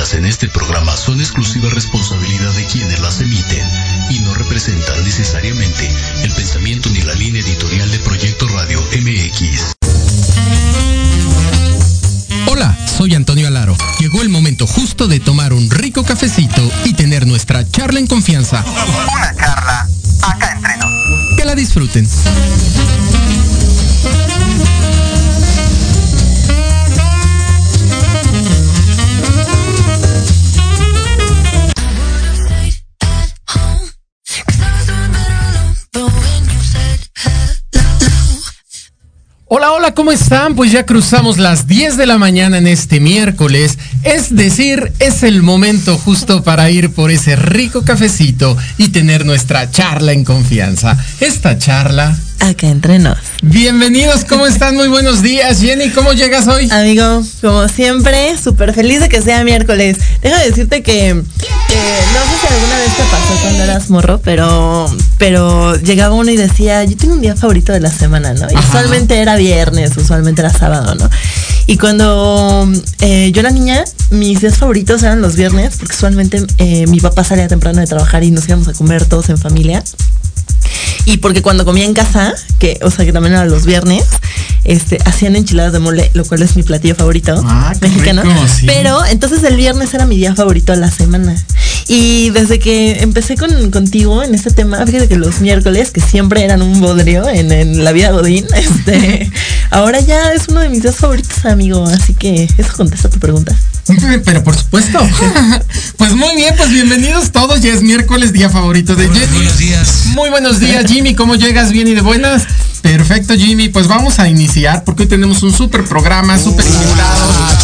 vertidas en este programa son exclusiva responsabilidad de quienes las emiten y no representan necesariamente el pensamiento ni la línea editorial de Proyecto Radio MX. Hola, soy Antonio Alaro. Llegó el momento justo de tomar un rico cafecito y tener nuestra charla en confianza. Una charla acá entre nos. Que la disfruten. Hola, hola, ¿cómo están? Pues ya cruzamos las 10 de la mañana en este miércoles. Es decir, es el momento justo para ir por ese rico cafecito y tener nuestra charla en confianza. Esta charla Acá entre nos. Bienvenidos, ¿cómo están? Muy buenos días. Jenny, ¿cómo llegas hoy? Amigo, como siempre, súper feliz de que sea miércoles. Déjame decirte que, no sé si alguna vez te pasó cuando eras morro, pero, pero llegaba uno y decía, yo tengo un día favorito de la semana, ¿no? Y usualmente era viernes, usualmente era sábado, ¿no? Y cuando eh, yo era niña, mis días favoritos eran los viernes, porque usualmente eh, mi papá salía temprano de trabajar y nos íbamos a comer todos en familia. Y porque cuando comía en casa, que, o sea, que también era los viernes, este, hacían enchiladas de mole, lo cual es mi platillo favorito Ah, mexicano. rico, sí. Pero entonces el viernes era mi día favorito de la semana. Y desde que empecé con, contigo en este tema, fíjate que los miércoles, que siempre eran un bodrio en, en la vida Godín, este, ahora ya es uno de mis días favoritos, amigo. Así que eso contesta tu pregunta. Pero por supuesto. Pues muy bien, pues bienvenidos todos. Ya es miércoles, día favorito de Jenny. Buenos días. Muy buenos días, Jimmy. ¿Cómo llegas? ¿Bien y de buenas? Perfecto, Jimmy. Pues vamos a iniciar porque hoy tenemos un súper programa, súper invitados.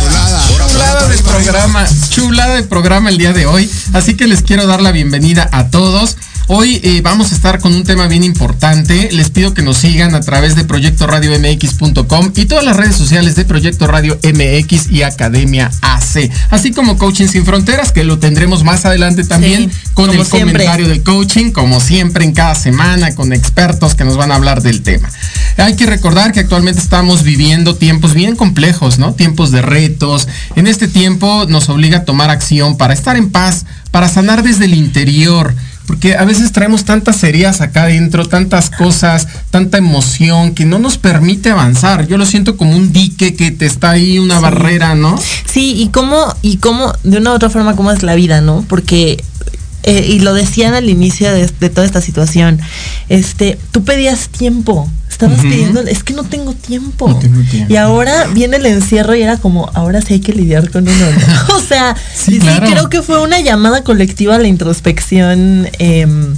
Chulada de programa, chulada de programa el día de hoy. Así que les quiero dar la bienvenida a todos. Hoy eh, vamos a estar con un tema bien importante. Les pido que nos sigan a través de Proyecto Radio MX.com y todas las redes sociales de Proyecto Radio MX y Academia AC. Así como Coaching Sin Fronteras, que lo tendremos más adelante también Sí, con el siempre. comentario de coaching, como siempre en cada semana, con expertos que nos van a hablar del tema. Hay que recordar que actualmente estamos viviendo tiempos bien complejos, ¿no? Tiempos de retos. En este tiempo nos obliga a tomar acción para estar en paz, para sanar desde el interior. Porque a veces traemos tantas heridas acá adentro, tantas cosas, tanta emoción que no nos permite avanzar. Yo lo siento como un dique que te está ahí, una barrera, ¿no? Sí, y cómo, y cómo, de una u otra forma, cómo es la vida, ¿no? Porque, eh, y lo decían al inicio de, de toda esta situación, este, tú pedías tiempo, estabas pidiendo, es que no tengo tiempo. No tengo tiempo. Y ahora viene el encierro y era como, ahora sí hay que lidiar con uno. ¿no? o sea, Sí, sí, claro. creo que fue una llamada colectiva a la introspección. em,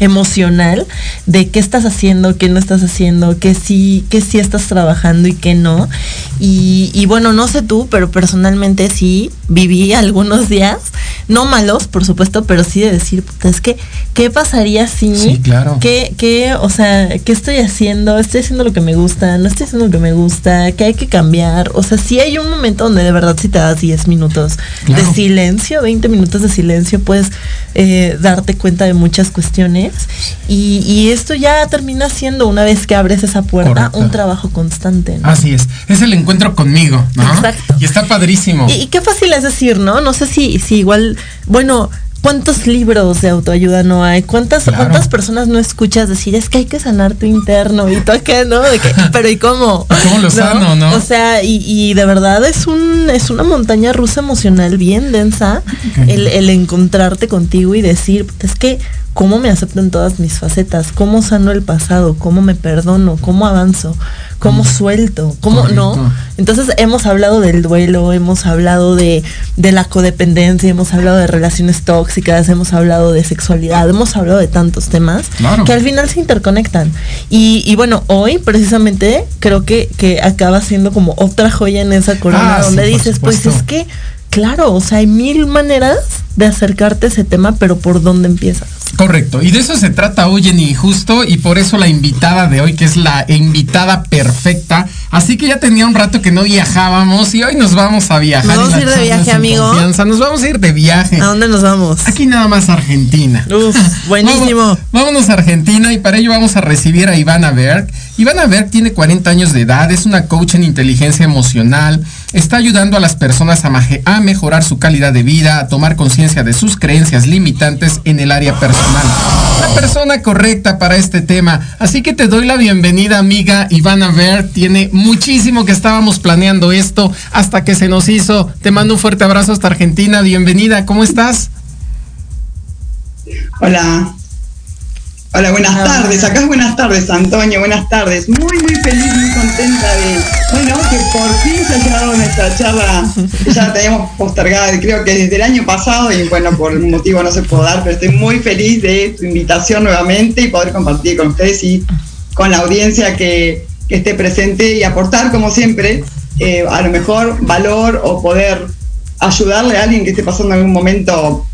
emocional de qué estás haciendo, qué no estás haciendo, qué sí, qué sí estás trabajando y qué no. Y, y bueno, no sé tú, pero personalmente sí viví algunos días, no malos, por supuesto, pero sí de decir, puta, es que, ¿qué pasaría si, Sí, claro. qué, qué, o sea, qué estoy haciendo? ¿Estoy haciendo lo que me gusta? ¿No estoy haciendo lo que me gusta? ¿Qué hay que cambiar? O sea, sí hay un momento donde de verdad si te das 10 minutos Claro. de silencio, 20 minutos de silencio, puedes eh, darte cuenta de muchas cuestiones. Y, y esto ya termina siendo, una vez que abres esa puerta, Correcto. un trabajo constante. ¿no? Así es. Es el encuentro conmigo, ¿no? Exacto. Y está padrísimo. Y, y qué fácil es decir, ¿no? No sé si, si igual, bueno, ¿cuántos libros de autoayuda no hay? ¿Cuántas, Claro. ¿Cuántas personas no escuchas decir, es que hay que sanar tu interno y todo acá, ¿no? De que, pero ¿y cómo? ¿Cómo lo sano, no? O sea, y, y de verdad es un es una montaña rusa emocional bien densa el, el encontrarte contigo y decir, es que cómo me acepto en todas mis facetas, cómo sano el pasado, cómo me perdono, cómo avanzo, cómo suelto, cómo Correcto. no. Entonces hemos hablado del duelo, hemos hablado de, de la codependencia, hemos hablado de relaciones tóxicas, hemos hablado de sexualidad, hemos hablado de tantos temas Claro. que al final se interconectan. Y, y bueno, hoy precisamente creo que, que acaba siendo como otra joya en esa corona Ah, donde dices, pues es que, claro, o sea, hay mil maneras de acercarte a ese tema, pero ¿por dónde empiezas? Correcto, y de eso se trata hoy en Injusto y por eso la invitada de hoy, que es la invitada perfecta. Así que ya tenía un rato que no viajábamos y hoy nos vamos a viajar. Nos vamos a ir de viaje, amigo. confianza. Nos vamos a ir de viaje. ¿A dónde nos vamos? Aquí nada más Argentina. Uf, buenísimo. Vamos- vámonos a Argentina y para ello vamos a recibir a Ivana Berg, Ivana Berg tiene 40 años de edad, es una coach en inteligencia emocional, está ayudando a las personas a, mejorar su calidad de vida, a tomar conciencia de sus creencias limitantes en el área personal. La persona correcta para este tema. Así que te doy la bienvenida, amiga Ivana Berg. Tiene muchísimo que estábamos planeando esto hasta que se nos hizo. Te mando un fuerte abrazo hasta Argentina. Bienvenida, ¿cómo estás? Hola. Hola, buenas tardes. Acá es buenas tardes, Antonio. Buenas tardes. Muy, muy feliz, muy contenta de, bueno, que por fin se ha llegado nuestra charla. Ya la teníamos postergada, creo que desde el año pasado y bueno, por un motivo no se pudo dar, pero estoy muy feliz de tu invitación nuevamente y poder compartir con ustedes y con la audiencia que, que esté presente y aportar, como siempre, eh, a lo mejor valor o poder ayudarle a alguien que esté pasando algún momento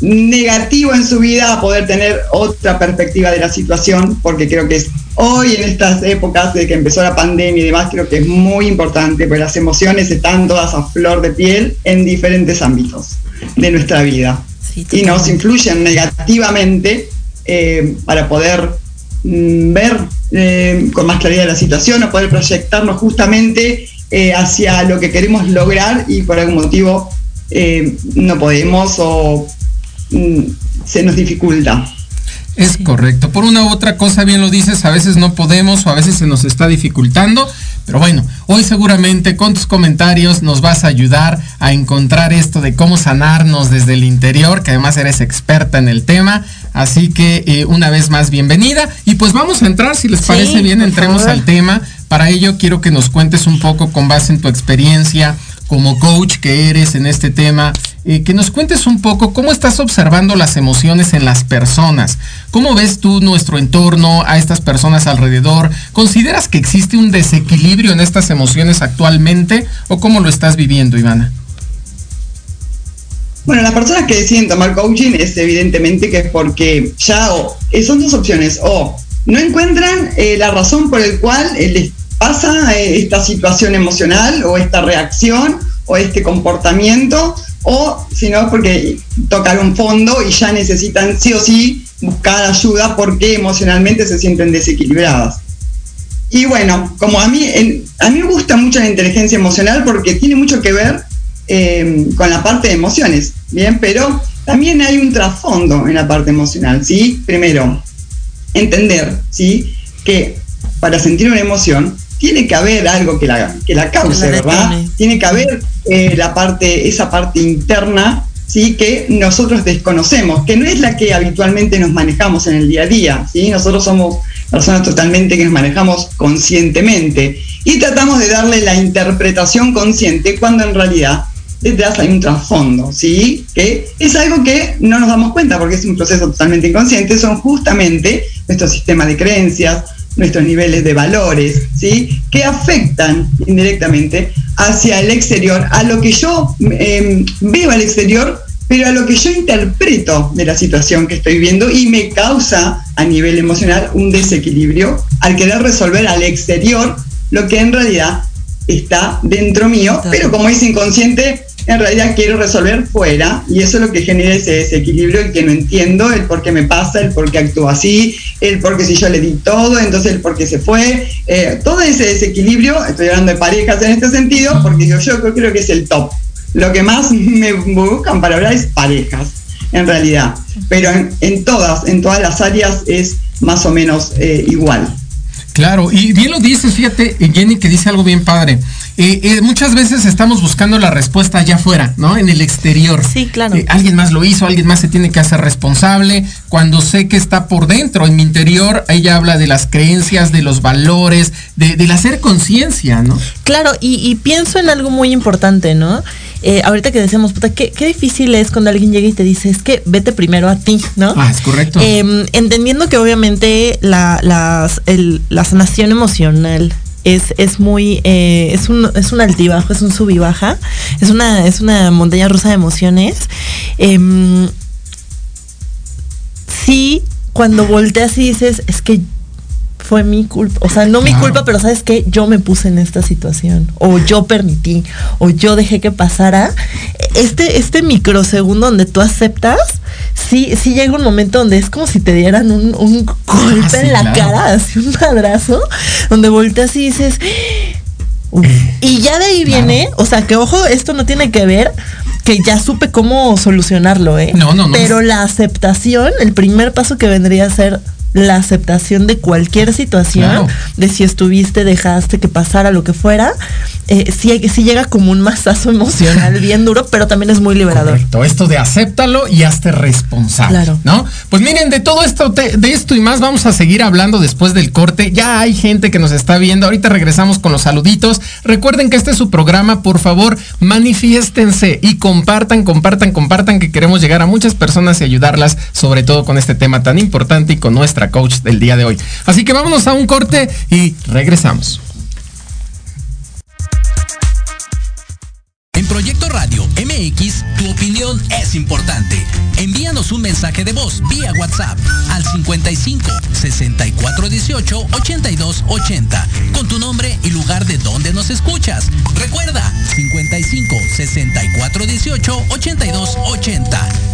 negativo en su vida a poder tener otra perspectiva de la situación, porque creo que es hoy en estas épocas de que empezó la pandemia y demás, creo que es muy importante, porque las emociones están todas a flor de piel en diferentes ámbitos de nuestra vida. Y nos influyen negativamente eh, para poder mm, ver eh, con más claridad la situación o poder proyectarnos justamente eh, hacia lo que queremos lograr y por algún motivo no podemos o se nos dificulta. Es correcto. Por una u otra cosa, bien lo dices, a veces no podemos o a veces se nos está dificultando. Pero bueno, hoy seguramente con tus comentarios nos vas a ayudar a encontrar esto de cómo sanarnos desde el interior, que además eres experta en el tema. Así que eh, una vez más, bienvenida. Y pues vamos a entrar, si les parece bien, entremos al tema. Para ello quiero que nos cuentes un poco con base en tu experiencia como coach que eres en este tema, eh, que nos cuentes un poco cómo estás observando las emociones en las personas. ¿Cómo ves tú nuestro entorno, a estas personas alrededor? ¿Consideras que existe un desequilibrio en estas emociones actualmente o cómo lo estás viviendo, Ivana? Bueno, las personas que deciden tomar coaching es evidentemente que es porque ya eh, son dos opciones, o no encuentran eh, la razón por el cual les pasa esta situación emocional o esta reacción o este comportamiento, o si no, porque tocar un fondo y ya necesitan sí o sí buscar ayuda porque emocionalmente se sienten desequilibradas. Y bueno, como a mí, a mí me gusta mucho la inteligencia emocional porque tiene mucho que ver eh, con la parte de emociones, ¿bien? Pero también hay un trasfondo en la parte emocional, ¿sí? Primero, entender, ¿sí? Que para sentir una emoción tiene que haber algo que la, que la cause, ¿verdad? Tiene que haber eh, la parte, esa parte interna, ¿sí? Que nosotros desconocemos, que no es la que habitualmente nos manejamos en el día a día, ¿sí? Nosotros somos personas totalmente que nos manejamos conscientemente y tratamos de darle la interpretación consciente cuando en realidad detrás hay un trasfondo, ¿sí? Que es algo que no nos damos cuenta porque es un proceso totalmente inconsciente, son justamente nuestro sistema de creencias, nuestros niveles de valores, ¿sí? que afectan indirectamente hacia el exterior, a lo que yo em, veo al exterior, pero a lo que yo interpreto de la situación que estoy viendo y me causa a nivel emocional un desequilibrio al querer resolver al exterior lo que en realidad está dentro mío, pero como es inconsciente, en realidad quiero resolver fuera y eso es lo que genera ese desequilibrio, el que no entiendo, el por qué me pasa, el por qué actúo así, el por qué si yo le di todo, entonces el por qué se fue, eh, todo ese desequilibrio, estoy hablando de parejas en este sentido, porque yo, yo creo que es el top. Lo que más me buscan para hablar es parejas, en realidad, pero en, todas, en todas las áreas es más o menos eh, igual. Claro, y bien lo dices, fíjate, Jenny, que dice algo bien padre. Eh, eh, muchas veces estamos buscando la respuesta allá afuera, ¿no? En el exterior. Sí, claro. Eh, alguien más lo hizo, alguien más se tiene que hacer responsable. Cuando sé que está por dentro, en mi interior, ella habla de las creencias, de los valores, de, del hacer conciencia, ¿no? Claro, y, pienso en algo muy importante, ¿no? ahorita que decíamos, puta, qué, difícil es cuando alguien llega y te dice, es que vete primero a ti, ¿no? Ah, es correcto. Em, entendiendo que obviamente la, las, la sanación emocional es, es muy, eh, es, un, es un altibajo, es un sub y baja, es una, es una montaña rusa de emociones. Eh, sí, cuando volteas y dices, es que fue mi culpa, o sea, no mi culpa, pero sabes que yo me puse en esta situación, o yo permití, o yo dejé que pasara. Este, este microsegundo donde tú aceptas, sí, sí llega un momento donde es como si te dieran un, un golpe Ah, sí, en la claro. cara, así un madrazo, donde volteas y dices. "Uf". Y ya de ahí viene, o sea, que ojo, esto no tiene que ver que ya supe cómo solucionarlo, ¿eh? No, no, no. Pero la aceptación, el primer paso que vendría a ser la aceptación de cualquier situación, Claro. de si estuviste, dejaste que pasara lo que fuera, eh, sí, sí llega como un masazo emocional bien duro, pero también es muy liberador. Correcto, esto de acéptalo y hazte responsable, Claro. ¿no? Pues miren, de todo esto, te- de esto y más vamos a seguir hablando después del corte. Ya hay gente que nos está viendo. Ahorita regresamos con los saluditos. Recuerden que este es su programa. Por favor, manifiéstense y compartan, compartan, compartan que queremos llegar a muchas personas y ayudarlas, sobre todo con este tema tan importante y con nuestra coach del día de hoy. Así que vámonos a un corte y regresamos. En Proyecto Radio MX, tu opinión es importante. Envíanos un mensaje de voz vía WhatsApp al 55 64 18 82 80 con tu nombre y lugar de donde nos escuchas. Recuerda 55 64 18 82 80.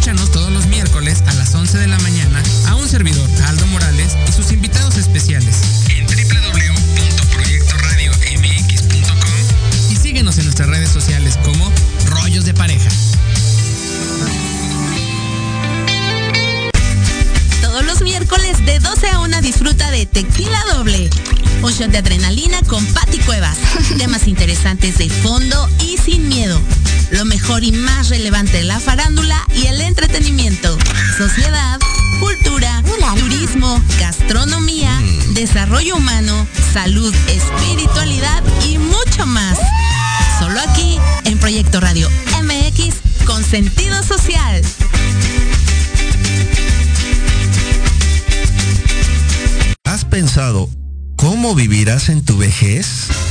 Escúchanos todos los miércoles a las 11 de la mañana a un servidor, Aldo Morales, y sus invitados especiales en www.proyectoradiomx.com y síguenos en nuestras redes sociales como Rollos de Pareja. Todos los miércoles de 12 a 1 disfruta de Tequila Doble. Un shot de adrenalina con Patti Cuevas. Temas interesantes de fondo y sin miedo. Lo mejor y más relevante de la farándula y el entretenimiento. Sociedad, cultura, turismo, gastronomía, desarrollo humano, salud, espiritualidad y mucho más. Solo aquí en Proyecto Radio MX con sentido social. ¿Has pensado cómo vivirás en tu vejez?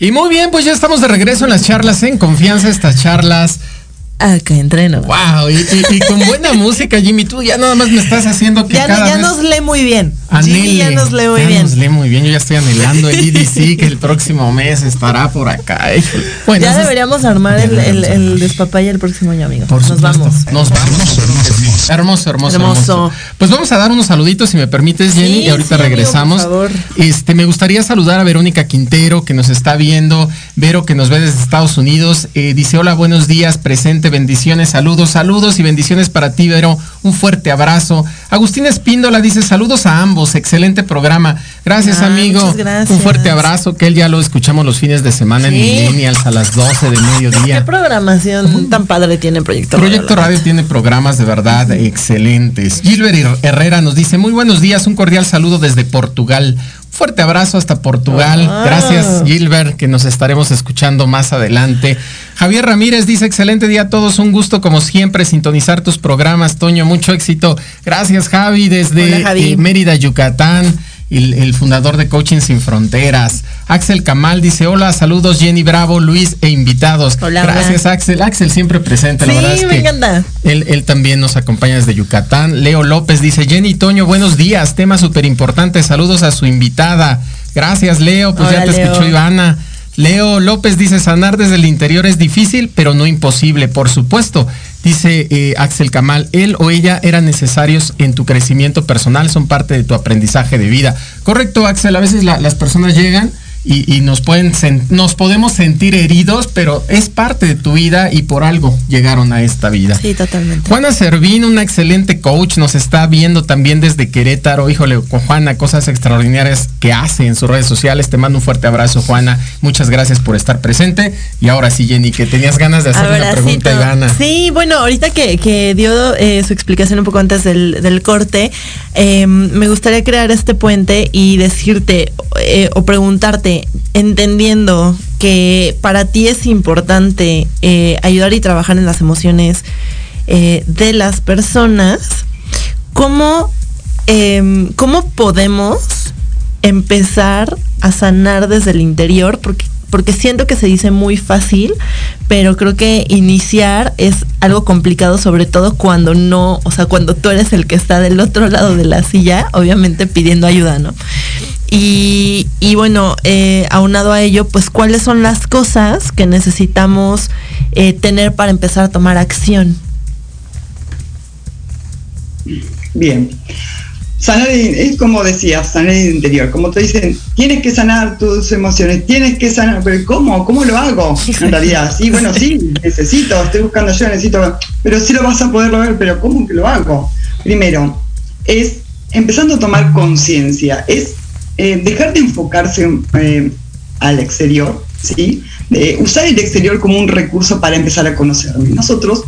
Y muy bien, pues ya estamos de regreso en las charlas en confianza, estas charlas. Acá entreno. Wow, y, y- y con buena música, Jimmy. Tú ya nada más me estás haciendo que Ya, cada ya vez nos lee muy bien. anhele. Jimmy ya nos lee muy Ya bien. nos lee muy bien. Yo ya estoy anhelando el EDC que el próximo mes estará por acá. Híjole. Bueno, ya deberíamos armar el, el, el despapalle el próximo año, amigo. Por Nos vamos. Nos vamos. Hermoso, hermoso, hermoso, Hermoso. Pues vamos a dar unos saluditos, si me permites, Jenny, Sí, y ahorita sí, amigo, regresamos. por favor. Este, me gustaría saludar a Verónica Quintero, que nos está viendo, Vero, que nos ve desde Estados Unidos. Eh, dice, hola, buenos días, presente, bendiciones, saludos, saludos y bendiciones para ti, Vero. Un fuerte abrazo. Agustín Espíndola dice, saludos a ambos, excelente programa. Gracias, Ah, amigo. gracias. Un fuerte abrazo, que él ya lo escuchamos los fines de semana en. Millennials a las 12 de ¿Qué mediodía. programación tan padre tiene Proyecto Proyecto la Radio tiene programas de verdad excelentes. Gilbert Her- Herrera nos dice, muy buenos días, un cordial saludo desde Portugal. Fuerte abrazo hasta Portugal. Ah. Gracias, Gilbert, que nos estaremos escuchando más adelante. Javier Ramírez dice, excelente día a todos, un gusto como siempre sintonizar tus programas, Toño, mucho éxito. Gracias, Javi, desde Hola, Javi. eh, Mérida, Yucatán. El, fundador de Coaching Sin Fronteras. Axel Kamal dice, hola, saludos Jenny Bravo, Luis e invitados. Hola, Gracias Axel. Axel siempre presente, la verdad es me que encanta. Él, él también nos acompaña desde Yucatán. Leo López dice, Jenny Toño, buenos días, tema súper importante, saludos a su invitada. Gracias Leo, pues ya te escuchó Ivana. Leo López dice, sanar desde el interior es difícil, pero no imposible, por supuesto. Dice eh, Axel Kamal, él o ella eran necesarios en tu crecimiento personal, son parte de tu aprendizaje de vida. Correcto, Axel, a veces las personas llegan y, nos pueden nos podemos sentir heridos, pero es parte de tu vida y por algo llegaron a esta vida. Sí, totalmente. Juana Servín, una excelente coach, nos está viendo también desde Querétaro. Híjole, con Juana, cosas extraordinarias que hace en sus redes sociales. Te mando un fuerte abrazo, Juana. Muchas gracias por estar presente. Y ahora sí, Jenny, que tenías ganas de hacer una pregunta, Ivana. Sí, bueno, ahorita que, dio eh, su explicación un poco antes del, corte, em, me gustaría crear este puente y decirte eh, o preguntarte entendiendo que para ti es importante eh, ayudar y trabajar en las emociones eh, de las personas, ¿cómo, em, ¿cómo podemos empezar a sanar desde el interior? Porque porque siento que se dice muy fácil, pero creo que iniciar es algo complicado, sobre todo cuando no, o sea, cuando tú eres el que está del otro lado de la silla, obviamente pidiendo ayuda, ¿no? Y, bueno, eh, aunado a ello, pues cuáles son las cosas que necesitamos eh, tener para empezar a tomar acción. Bien. Sanar es como decías, sanar el interior. Como te dicen, tienes que sanar tus emociones, tienes que sanar, pero ¿cómo? ¿Cómo lo hago? En realidad, sí, bueno, sí, necesito, estoy buscando yo, necesito, pero sí lo vas a poder lograr, pero ¿cómo que lo hago? Primero, es empezando a tomar conciencia, es eh, dejar de enfocarse eh, al exterior, ¿sí? usar el exterior como un recurso para empezar a conocerme. Nosotros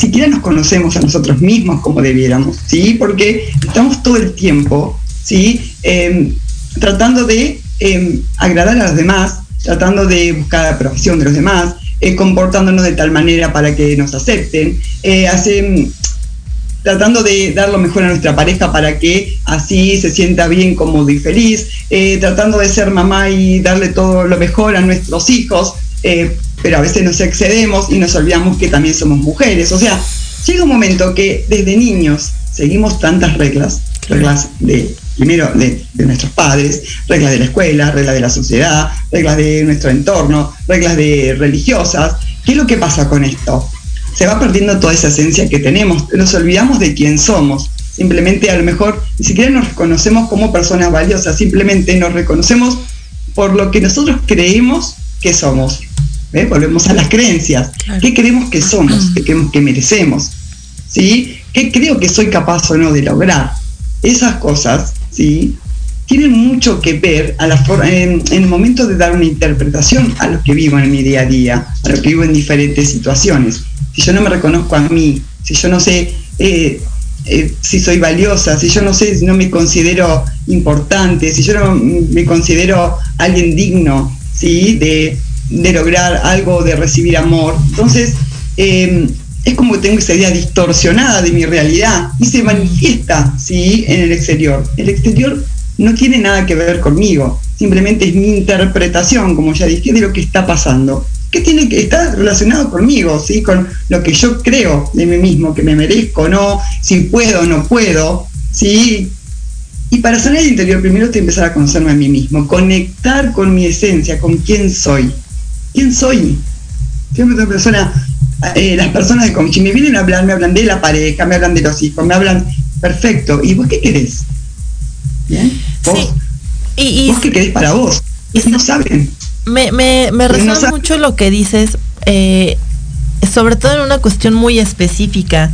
siquiera nos conocemos a nosotros mismos como debiéramos, ¿sí? Porque estamos todo el tiempo, ¿sí? Em, tratando de em, agradar a los demás, tratando de buscar la aprobación de los demás, eh, comportándonos de tal manera para que nos acepten, hacen tratando de dar lo mejor a nuestra pareja para que así se sienta bien, cómodo y feliz, eh, tratando de ser mamá y darle todo lo mejor a nuestros hijos, eh, pero a veces nos excedemos y nos olvidamos que también somos mujeres. O sea, llega un momento que desde niños seguimos tantas reglas, reglas de primero de, de, nuestros padres, reglas de la escuela, reglas de la sociedad, reglas de nuestro entorno, reglas de religiosas. ¿Qué es lo que pasa con esto? se va perdiendo toda esa esencia que tenemos, nos olvidamos de quién somos. Simplemente a lo mejor ni siquiera nos reconocemos como personas valiosas, simplemente nos reconocemos por lo que nosotros creemos que somos. Volvemos a las creencias. ¿Qué creemos que somos? ¿Qué creemos que merecemos? ¿Sí? ¿Qué creo que soy capaz o no de lograr? Esas cosas, ¿sí? Tienen mucho que ver a la en, en el momento de dar una interpretación a lo que vivo en mi día a día, a lo que vivo en diferentes situaciones si yo no me reconozco a mí, si yo no sé eh, eh, si soy valiosa, si yo no sé, si no me considero importante, si yo no me considero alguien digno, ¿sí? De, lograr algo, de recibir amor. Entonces, em, es como tengo esa idea distorsionada de mi realidad y se manifiesta, ¿sí? En el exterior. El exterior no tiene nada que ver conmigo, simplemente es mi interpretación, como ya dije, de lo que está pasando que tiene que estar relacionado conmigo, ¿sí? con lo que yo creo de mí mismo, que me merezco no, si puedo no puedo, ¿sí? Y para sanar el interior, primero que empezar a conocerme a mí mismo, conectar con mi esencia, con quién soy. ¿Quién soy? Siempre otra persona, eh, las personas de coaching me vienen a hablar, me hablan de la pareja, me hablan de los hijos, me hablan, perfecto, ¿y vos qué querés? ¿Bien? ¿Vos? Y, ¿Vos qué querés para vos? Y no saben me, me, me resuena mucho lo que dices, eh, sobre todo en una cuestión muy específica.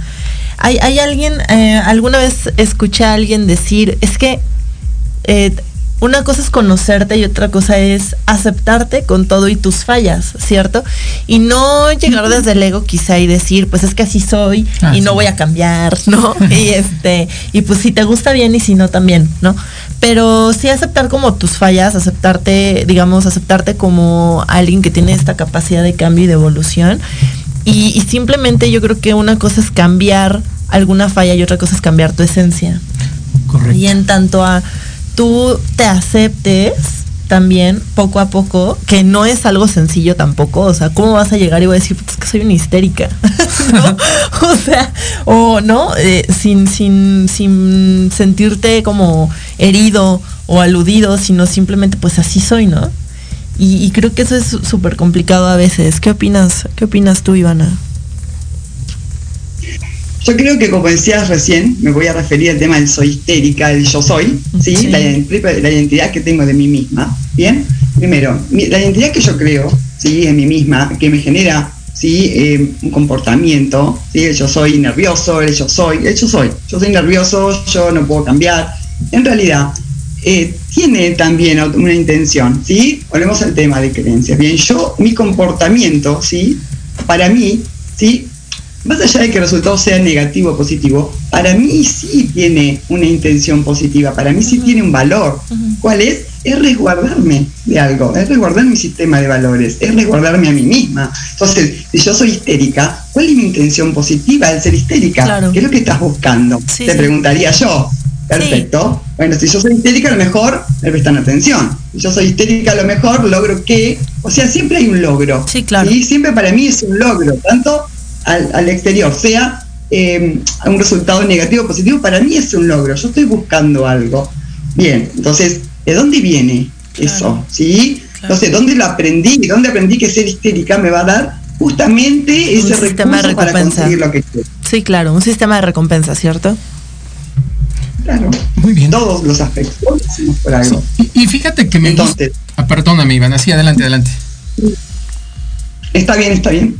Hay, hay alguien, eh, alguna vez escuché a alguien decir, es que eh, una cosa es conocerte y otra cosa es aceptarte con todo y tus fallas, ¿cierto? Y no llegar desde el ego quizá y decir, pues es que así soy ah, y no voy a cambiar, ¿no? y este, y pues si te gusta bien y si no también, ¿no? Pero sí aceptar como tus fallas, aceptarte, digamos, aceptarte como alguien que tiene esta capacidad de cambio y de evolución. Y, y simplemente yo creo que una cosa es cambiar alguna falla y otra cosa es cambiar tu esencia. Correcto. Y en tanto a tú te aceptes también poco a poco, que no es algo sencillo tampoco, o sea, ¿cómo vas a llegar y voy a decir, pues que soy una histérica? O sea, o no, eh, sin, sin, sin sentirte como herido o aludido, sino simplemente pues así soy, ¿no? Y, y creo que eso es súper complicado a veces. ¿Qué opinas? ¿Qué opinas tú, Ivana? Yo creo que como decías recién, me voy a referir al tema del soy histérica, el yo soy, ¿sí? Sí. La, ident- la identidad que tengo de mí misma. Bien, primero, la identidad que yo creo, ¿sí? En mí misma, que me genera, ¿sí? Eh, un comportamiento, ¿sí? El yo soy nervioso, el yo soy, el yo soy. Yo soy nervioso, yo no puedo cambiar. En realidad, eh, tiene también una intención, ¿sí? Volvemos al tema de creencias. Bien, yo, mi comportamiento, ¿sí? Para mí, ¿sí? Más allá de que el resultado sea negativo o positivo, para mí sí tiene una intención positiva, para mí sí tiene un valor. ¿Cuál es? Es resguardarme de algo, es resguardar mi sistema de valores, es resguardarme a mí misma. Entonces, si yo soy histérica, ¿cuál es mi intención positiva al ser histérica? Claro. ¿Qué es lo que estás buscando? Sí, Te sí. preguntaría yo. Perfecto. Bueno, si yo soy histérica, a lo mejor me prestan atención. Si yo soy histérica, a lo mejor logro que. O sea, siempre hay un logro. Sí, claro. Y siempre para mí es un logro, tanto al, al exterior, sea eh, un resultado negativo o positivo, para mí es un logro. Yo estoy buscando algo. Bien, entonces, ¿de dónde viene eso? ¿Sí? Entonces, ¿dónde lo aprendí? ¿Dónde aprendí que ser histérica me va a dar justamente ese sistema de recurso para recompensa. conseguir lo que quiero? Sí, claro, un sistema de recompensa, ¿cierto? Claro. Muy bien. Todos los aspectos por algo. Y, y fíjate que me Entonces, gusta. Ah, perdóname, Ivana. Sí, adelante, adelante. está bien, está bien.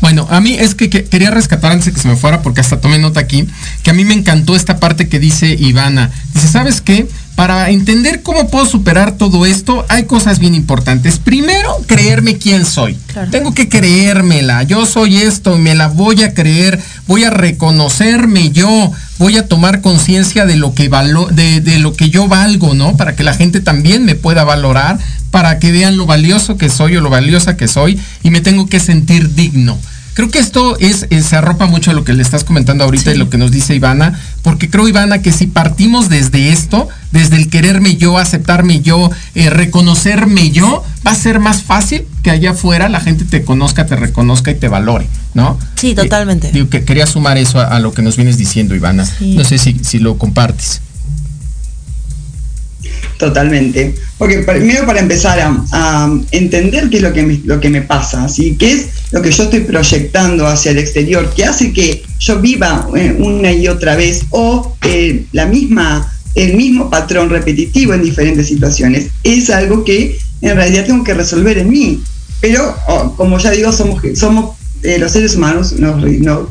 Bueno, a mí es que, que quería rescatar antes de que se me fuera, porque hasta tomé nota aquí, que a mí me encantó esta parte que dice Ivana. Dice, ¿sabes qué? Para entender cómo puedo superar todo esto, hay cosas bien importantes. Primero, creerme quién soy. Claro. Tengo que creérmela. Yo soy esto, me la voy a creer, voy a reconocerme yo, voy a tomar conciencia de lo que valo de, de lo que yo valgo, ¿no? Para que la gente también me pueda valorar, para que vean lo valioso que soy o lo valiosa que soy y me tengo que sentir digno. Creo que esto es, eh, se arropa mucho a lo que le estás comentando ahorita y lo que nos dice Ivana, porque creo, Ivana, que si partimos desde esto, desde el quererme yo, aceptarme yo, eh, reconocerme yo, va a ser más fácil que allá afuera la gente te conozca, te reconozca y te valore, ¿no? Sí, Eh, totalmente. digo que quería sumar eso a, a lo que nos vienes diciendo, Ivana. Sí. No sé si, si lo compartes. Totalmente. Porque primero para empezar a, entender qué es lo que me, lo que me pasa, ¿sí? qué es lo que yo estoy proyectando hacia el exterior, que hace que yo viva eh, una y otra vez o eh, la misma, el mismo patrón repetitivo en diferentes situaciones, es algo que en realidad tengo que resolver en mí. Pero, como ya digo, somos, somos eh, los seres humanos, nos, nos,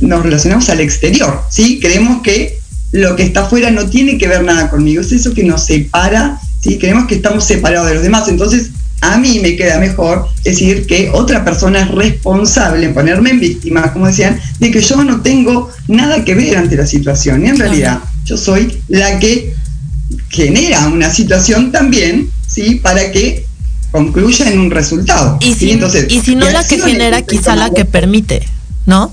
nos relacionamos al exterior, ¿sí? Creemos que lo que está afuera no tiene que ver nada conmigo, es eso que nos separa, ¿sí? creemos que estamos separados de los demás, entonces a mí me queda mejor decir que otra persona es responsable, ponerme en víctima, como decían, de que yo no tengo nada que ver ante la situación, y en realidad yo soy la que genera una situación también, ¿sí? Para que concluya en un resultado. Y ¿sí? si, Entonces, y si no ¿qué la que genera, quizá la que permite, ¿no?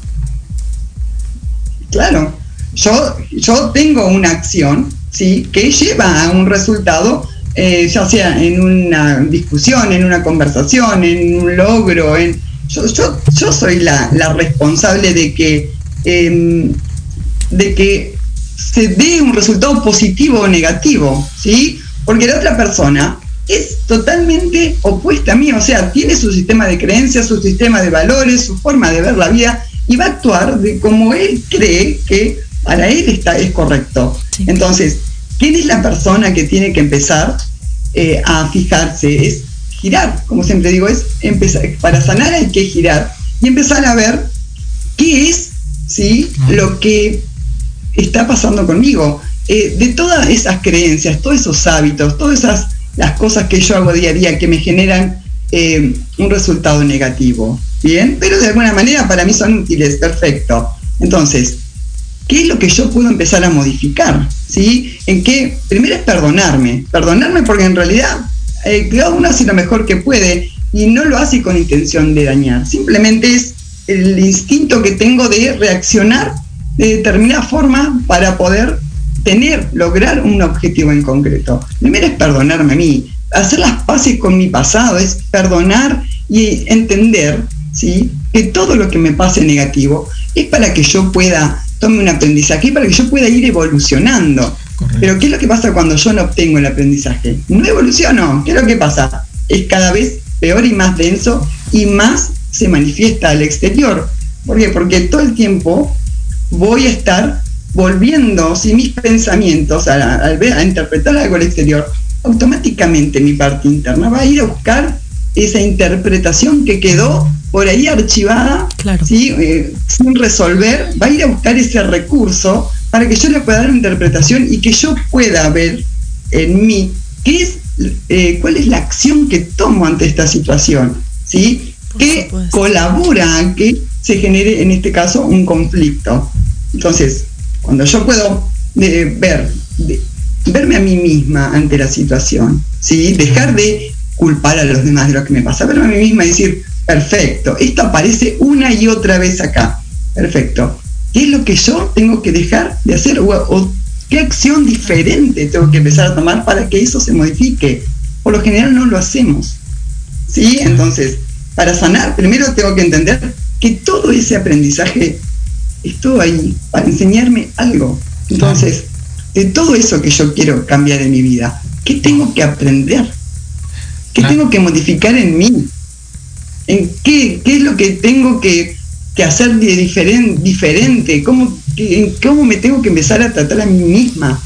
Claro, yo, yo tengo una acción ¿sí? que lleva a un resultado, eh, ya sea en una discusión, en una conversación, en un logro. En, yo, yo, yo soy la, la responsable de que, em, de que se dé un resultado positivo o negativo, ¿sí? Porque la otra persona es totalmente opuesta a mí, o sea, tiene su sistema de creencias, su sistema de valores, su forma de ver la vida y va a actuar de como él cree que para él está, es correcto. Sí. Entonces, ¿quién es la persona que tiene que empezar eh, a fijarse? Es girar, como siempre digo, es empezar, para sanar hay que girar y empezar a ver qué es ¿sí? lo que está pasando conmigo. Eh, de todas esas creencias, todos esos hábitos, todas esas las cosas que yo hago día a día que me generan eh, un resultado negativo. Bien, pero de alguna manera para mí son útiles, perfecto. Entonces, ¿qué es lo que yo puedo empezar a modificar? ¿Sí? En qué, primero es perdonarme, perdonarme porque en realidad eh, cada uno hace lo mejor que puede y no lo hace con intención de dañar, simplemente es el instinto que tengo de reaccionar de determinada forma para poder tener, lograr un objetivo en concreto. Primero es perdonarme a mí, hacer las paces con mi pasado, es perdonar y entender ¿sí? que todo lo que me pase negativo es para que yo pueda tome un aprendizaje para que yo pueda ir evolucionando. Pero ¿qué es lo que pasa cuando yo no obtengo el aprendizaje? No evoluciono. ¿Qué es lo que pasa? Es cada vez peor y más denso y más se manifiesta al exterior. ¿Por qué? Porque todo el tiempo voy a estar volviendo, si mis pensamientos, a, a, interpretar algo al exterior, automáticamente mi parte interna va a ir a buscar esa interpretación que quedó por ahí archivada, eh, sin resolver, va a ir a buscar ese recurso para que yo le pueda dar una interpretación y que yo pueda ver en mí qué es, eh, cuál es la acción que tomo ante esta situación, ¿sí? que colabora a que se genere en este caso un conflicto. Entonces, cuando yo puedo eh, ver, verme a mí misma ante la situación, ¿sí? dejar de culpar a los demás de lo que me pasa, verme a mí misma y decir, perfecto, esto aparece una y otra vez acá, perfecto. ¿Qué es lo que yo tengo que dejar de hacer? O, qué acción diferente tengo que empezar a tomar para que eso se modifique? Por lo general no lo hacemos. ¿Sí? Entonces, para sanar, primero tengo que entender que todo ese aprendizaje estuvo ahí para enseñarme algo. Entonces, de todo eso que yo quiero cambiar en mi vida, ¿qué tengo que aprender? ¿Qué tengo que modificar en mí? ¿En qué, qué es lo que tengo que, hacer de diferente? ¿Cómo, ¿Cómo me tengo que empezar a tratar a mí misma?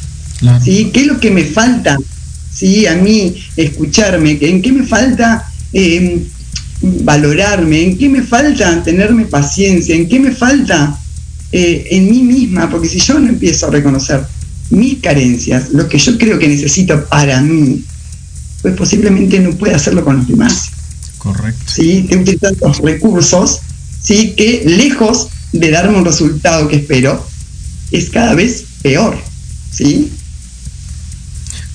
¿Sí? ¿Qué es lo que me falta? ¿Sí? A mí escucharme, ¿en qué me falta em, valorarme? ¿En qué me falta tenerme paciencia? ¿En qué me falta eh, en mí misma? Porque si yo no empiezo a reconocer mis carencias, lo que yo creo que necesito para mí, pues posiblemente no pueda hacerlo con los demás. Correcto. ¿Sí? Tengo tantos recursos, ¿sí? Que lejos de darme un resultado que espero, es cada vez peor. ¿Sí?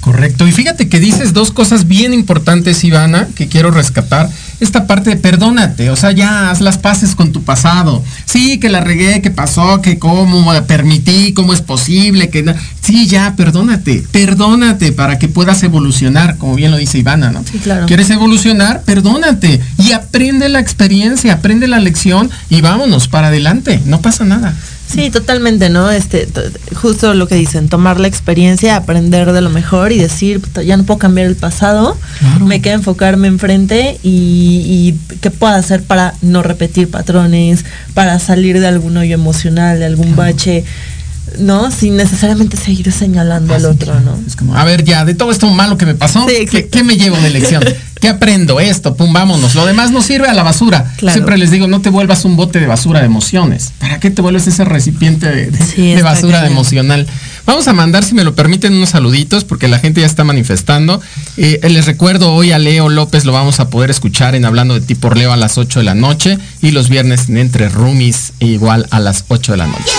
Correcto. Y fíjate que dices dos cosas bien importantes, Ivana, que quiero rescatar. Esta parte de perdónate, o sea, ya haz las paces con tu pasado. Sí, que la regué, que pasó, que cómo permití, cómo es posible, que sí, ya, perdónate, perdónate para que puedas evolucionar, como bien lo dice Ivana, ¿no? Sí, claro. ¿Quieres evolucionar? Perdónate y aprende la experiencia, aprende la lección y vámonos para adelante, no pasa nada. Sí, totalmente, ¿no? Este, justo lo que dicen, tomar la experiencia, aprender de lo mejor y decir, ya no puedo cambiar el pasado, me queda enfocarme enfrente y, y qué puedo hacer para no repetir patrones, para salir de algún hoyo emocional, de algún bache. ¿No? Sin necesariamente seguir señalando al otro, ¿no? Es como, a ver, ya, de todo esto malo que me pasó, ¿qué, me llevo de lección? ¿Qué aprendo? Esto, pum, vámonos. Lo demás no sirve a la basura. Siempre les digo, no te vuelvas un bote de basura de emociones. ¿Para qué te vuelves ese recipiente de, basura de emocional? Vamos a mandar, si me lo permiten, unos saluditos, porque la gente ya está manifestando. Eh, les recuerdo, hoy a Leo López lo vamos a poder escuchar en Hablando de ti por Leo a las 8 de la noche y los viernes en Entre Rumis igual a las 8 de la noche.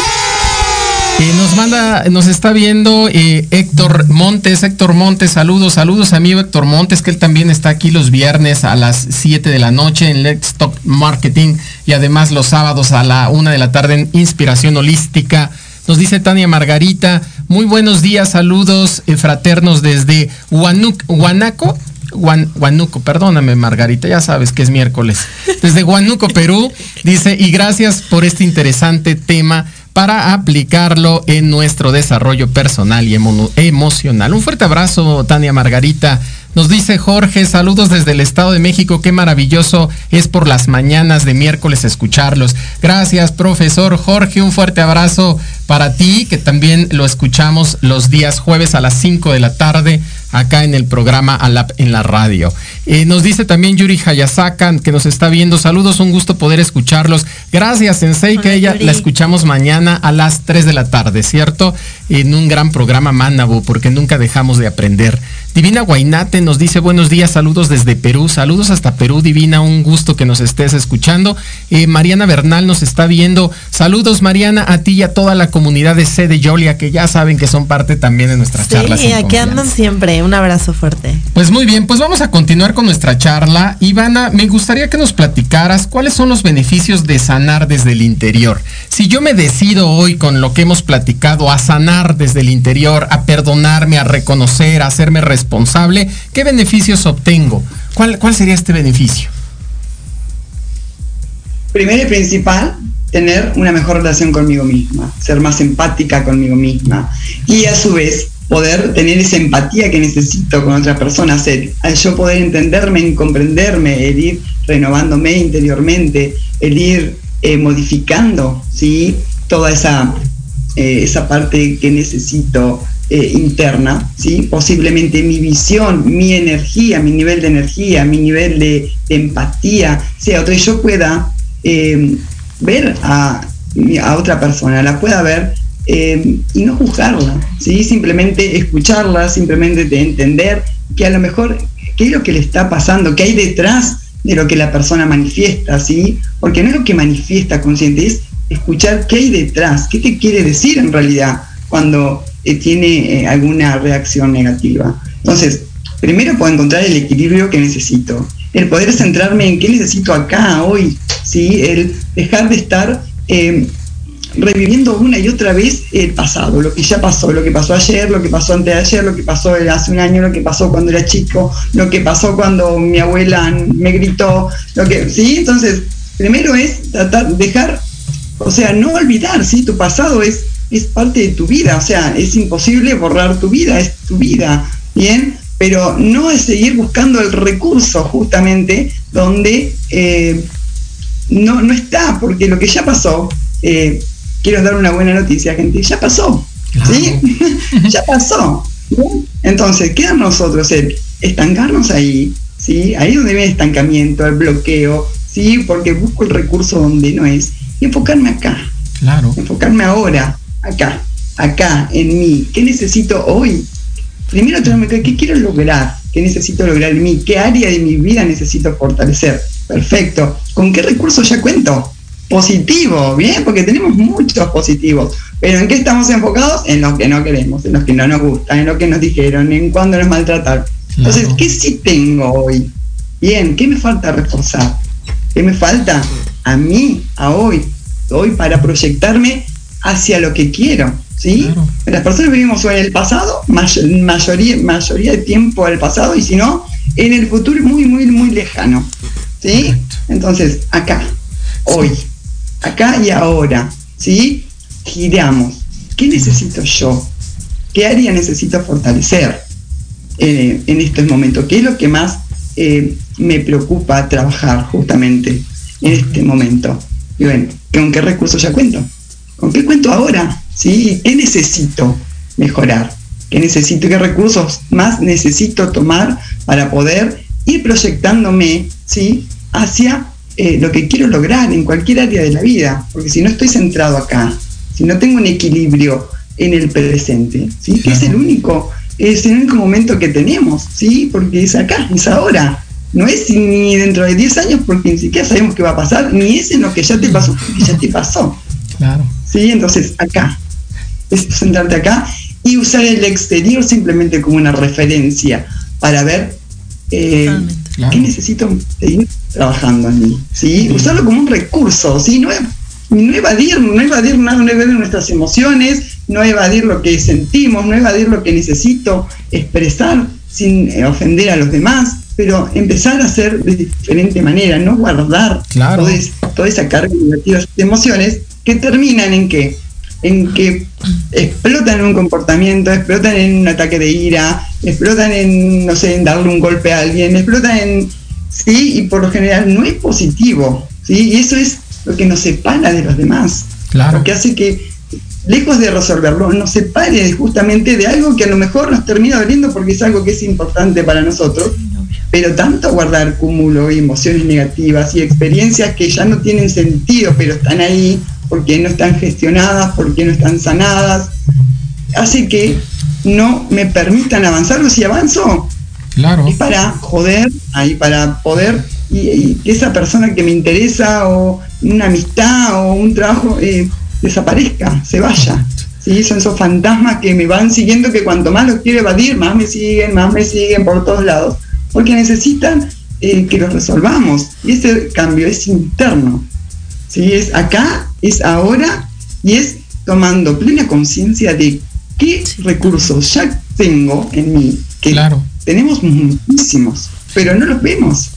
Nos manda, nos está viendo eh, Héctor Montes. Héctor Montes, saludos, saludos amigo Héctor Montes, que él también está aquí los viernes a las 7 de la noche en Let's Talk Marketing y además los sábados a la 1 de la tarde en Inspiración Holística. Nos dice Tania Margarita, muy buenos días, saludos eh, fraternos desde Huanaco. Huanuco, perdóname Margarita, ya sabes que es miércoles. Desde Huanuco, Perú, dice, y gracias por este interesante tema para aplicarlo en nuestro desarrollo personal y emocional. Un fuerte abrazo, Tania Margarita. Nos dice Jorge, saludos desde el Estado de México, qué maravilloso es por las mañanas de miércoles escucharlos. Gracias, profesor Jorge, un fuerte abrazo para ti, que también lo escuchamos los días jueves a las 5 de la tarde acá en el programa Alap en la radio. Eh, nos dice también Yuri Hayasaka que nos está viendo. Saludos, un gusto poder escucharlos. Gracias, Sensei, que ella la escuchamos mañana a las 3 de la tarde, ¿cierto? En un gran programa Manabu, porque nunca dejamos de aprender. Divina Guainate nos dice buenos días, saludos desde Perú, saludos hasta Perú, Divina, un gusto que nos estés escuchando. Eh, Mariana Bernal nos está viendo, saludos Mariana a ti y a toda la comunidad de C de Yolia, que ya saben que son parte también de nuestras charlas. Sí, aquí andan siempre, un abrazo fuerte. Pues muy bien, pues vamos a continuar con nuestra charla. Ivana, me gustaría que nos platicaras cuáles son los beneficios de sanar desde el interior. Si yo me decido hoy con lo que hemos platicado a sanar, desde el interior, a perdonarme, a reconocer, a hacerme responsable, ¿qué beneficios obtengo? ¿Cuál, cuál sería este beneficio? Primero y principal, tener una mejor relación conmigo misma, ser más empática conmigo misma y a su vez poder tener esa empatía que necesito con otra persona, hacer, al yo poder entenderme comprenderme, el ir renovándome interiormente, el ir eh, modificando ¿sí? toda esa, eh, esa parte que necesito eh, interna, ¿sí? posiblemente mi visión, mi energía, mi nivel de energía, mi nivel de, empatía, sea otro, y yo pueda ver a, a otra persona, la pueda ver eh, y no juzgarla, ¿sí? simplemente escucharla, simplemente entender que a lo mejor qué es lo que le está pasando, qué hay detrás de lo que la persona manifiesta, ¿sí? porque no es lo que manifiesta consciente, es escuchar qué hay detrás, qué te quiere decir en realidad cuando eh, tiene eh, alguna reacción negativa. Entonces, primero puedo encontrar el equilibrio que necesito, el poder centrarme en qué necesito acá, hoy, ¿sí? el dejar de estar reviviendo una y otra vez el pasado, lo que ya pasó, lo que pasó ayer, lo que pasó antes de ayer, lo que pasó hace un año, lo que pasó cuando era chico, lo que pasó cuando mi abuela me gritó, lo que, ¿sí? Entonces, primero es tratar, dejar, o sea, no olvidar, ¿sí? Tu pasado es, es parte de tu vida, o sea, es imposible borrar tu vida, es tu vida, ¿bien? Pero no es seguir buscando el recurso justamente donde eh, no, no está, porque lo que ya pasó, eh, quiero dar una buena noticia, gente, ya pasó. ¿Sí? ya pasó. Entonces, queda nosotros el estancarnos ahí, ¿sí? Ahí es donde viene el estancamiento, el bloqueo, ¿sí? Porque busco el recurso donde no es. Y enfocarme acá. Claro. Enfocarme ahora, acá, acá, en mí. ¿Qué necesito hoy? Primero, ¿qué quiero lograr? ¿Qué necesito lograr en mí? ¿Qué área de mi vida necesito fortalecer? Perfecto. ¿Con qué recursos ya cuento? Positivo, ¿bien? Porque tenemos muchos positivos. Pero ¿en qué estamos enfocados? En los que no queremos, en los que no nos gustan, en lo que nos dijeron, en cuándo nos maltrataron. Entonces, ¿qué sí tengo hoy? Bien, ¿qué me falta reforzar? ¿Qué me falta a mí, a hoy? Hoy para proyectarme hacia lo que quiero, ¿sí? Las personas vivimos en el pasado, mayoría, mayoría de tiempo el pasado, y si no, en el futuro muy, muy, muy lejano, ¿sí? Entonces, acá, hoy, acá y ahora, ¿sí? Giramos. ¿Qué necesito yo? ¿Qué área necesito fortalecer eh, en estos momentos? ¿Qué es lo que más eh, me preocupa trabajar justamente en este momento? Y bueno, ¿con qué recursos ya cuento? ¿Con qué cuento ahora? ¿Sí? ¿Qué necesito mejorar? ¿Qué necesito? ¿Qué recursos más necesito tomar para poder ir proyectándome ¿sí? hacia eh, lo que quiero lograr en cualquier área de la vida, porque si no estoy centrado acá, si no tengo un equilibrio en el presente, ¿sí? que es el único, es el único momento que tenemos, ¿sí? porque es acá, es ahora. No es ni dentro de 10 años porque ni siquiera sabemos qué va a pasar, ni es en lo que ya te pasó, porque ya te pasó. Claro. ¿Sí? Entonces, acá. Es centrarte acá y usar el exterior simplemente como una referencia para ver eh, ¿qué necesito seguir trabajando en mí, ¿sí? Usarlo como un recurso, ¿sí? No, no evadir, no evadir nada, no evadir nuestras emociones, no evadir lo que sentimos, no evadir lo que necesito expresar sin eh, ofender a los demás, pero empezar a hacer de diferente manera, no guardar toda, esa carga negativa de emociones que terminan en qué? En que explotan en un comportamiento, explotan en un ataque de ira, explotan en, no sé, en darle un golpe a alguien, explotan en ¿sí? Y por lo general no es positivo, ¿sí? Y eso es lo que nos separa de los demás. Claro. Lo que hace que, lejos de resolverlo, nos separe justamente de algo que a lo mejor nos termina doliendo porque es algo que es importante para nosotros. Pero tanto guardar cúmulo y emociones negativas y experiencias que ya no tienen sentido, pero están ahí porque no están gestionadas, porque no están sanadas, hace que no me permitan avanzar. Si avanzo, Claro. Es para joder, ahí para poder y, que esa persona que me interesa o una amistad o un trabajo eh, desaparezca, se vaya. ¿sí? Son esos fantasmas que me van siguiendo que cuanto más los quiero evadir, más me siguen, más me siguen por todos lados, porque necesitan eh, que los resolvamos. Y ese cambio es interno. ¿sí? Es acá, es ahora y es tomando plena conciencia de qué recursos ya tengo en mí, que Claro. tenemos muchísimos, pero no los vemos,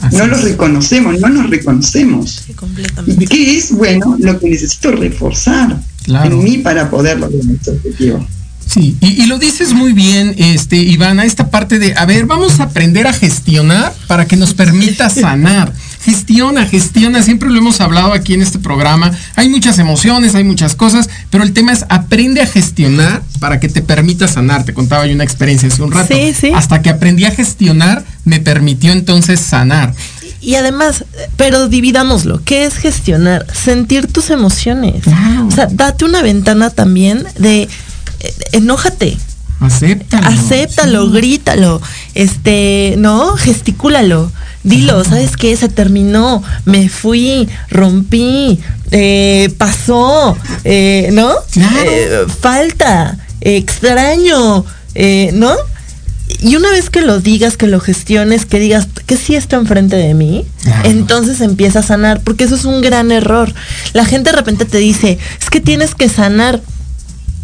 Así no los reconocemos, no nos reconocemos. Sí, completamente. ¿Y qué es, bueno, lo que necesito reforzar Claro. en mí para poder lograr este objetivo? Sí, y, y lo dices muy bien, este, Ivana, esta parte de, a ver, vamos a aprender a gestionar para que nos permita sanar. Gestiona, gestiona, siempre lo hemos hablado aquí en este programa. Hay muchas emociones, hay muchas cosas, pero el tema es aprende a gestionar para que te permita sanar. Te contaba yo una experiencia hace un rato. Sí, sí. Hasta que aprendí a gestionar, me permitió entonces sanar. Y además, pero dividámoslo. ¿Qué es gestionar? Sentir tus emociones. O sea, date una ventana también de eh, enójate, Acéptalo. acéptalo, Sí. grítalo, este, ¿no? Gesticúlalo. Dilo, ¿sabes qué? Se terminó, me fui, rompí, eh, pasó, eh, ¿no? Claro. Eh, falta, extraño, ¿no? Y una vez que lo digas, que lo gestiones, que digas que sí está enfrente de mí, Claro. entonces empieza a sanar, porque eso es un gran error. La gente de repente te dice, es que tienes que sanar.